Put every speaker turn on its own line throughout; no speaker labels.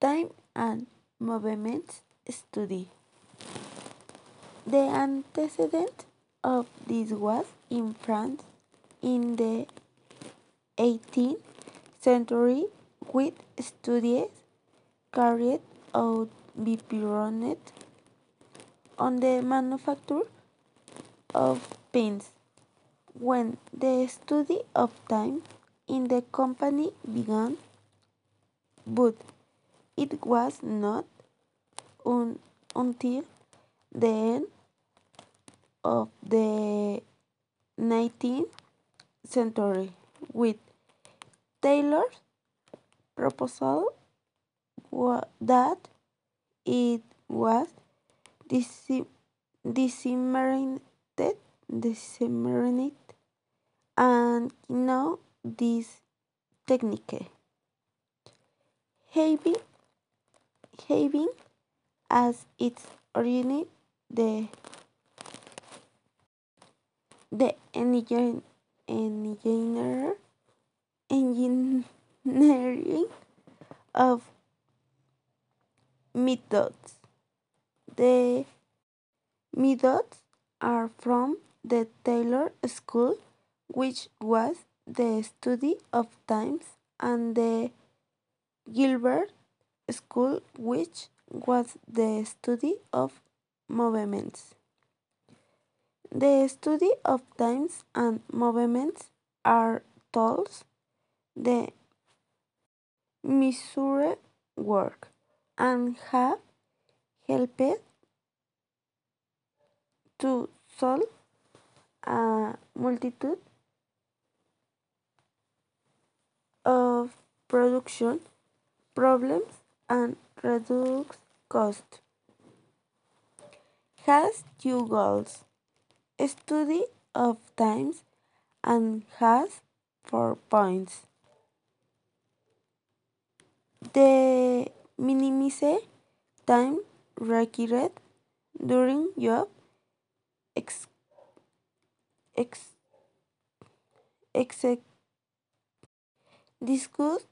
Time and Movement Study. The antecedent of this was in France in the 18th century with studies carried out by Perronet on the manufacture of pins. when the study of time in the company began, but it was not un until the end of the 19th century with Taylor's proposal that it was disseminated, disseminated and now this technique. Having having as its origin the the engineer engineering of methods. The methods are from the Taylor School, which was the study of times, and the Gilbert School, which was the study of movements. The study of times and movements are tools the measure work and have helped to solve a multitude of production problems and reduce cost. Has two goals study of times and has four points. The minimize time required during job ex, ex, exec, discuss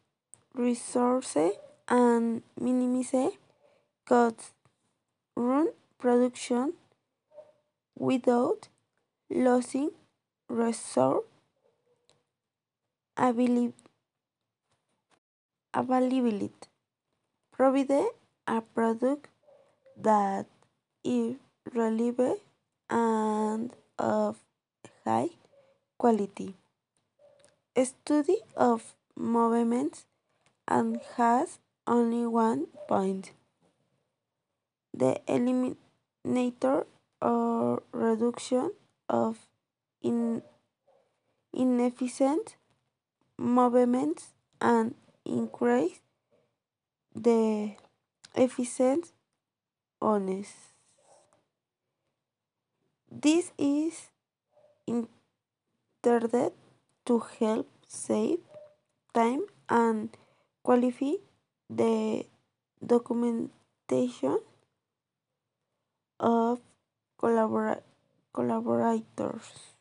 resources and minimize costs run production without losing resource availability. Provide a product that is reliable and of high quality. Study of movements and has only one point. The eliminator or reduction of in inefficient movements and increase the efficient ones. This is intended to help save time and qualify the documentation of collabora collaborators.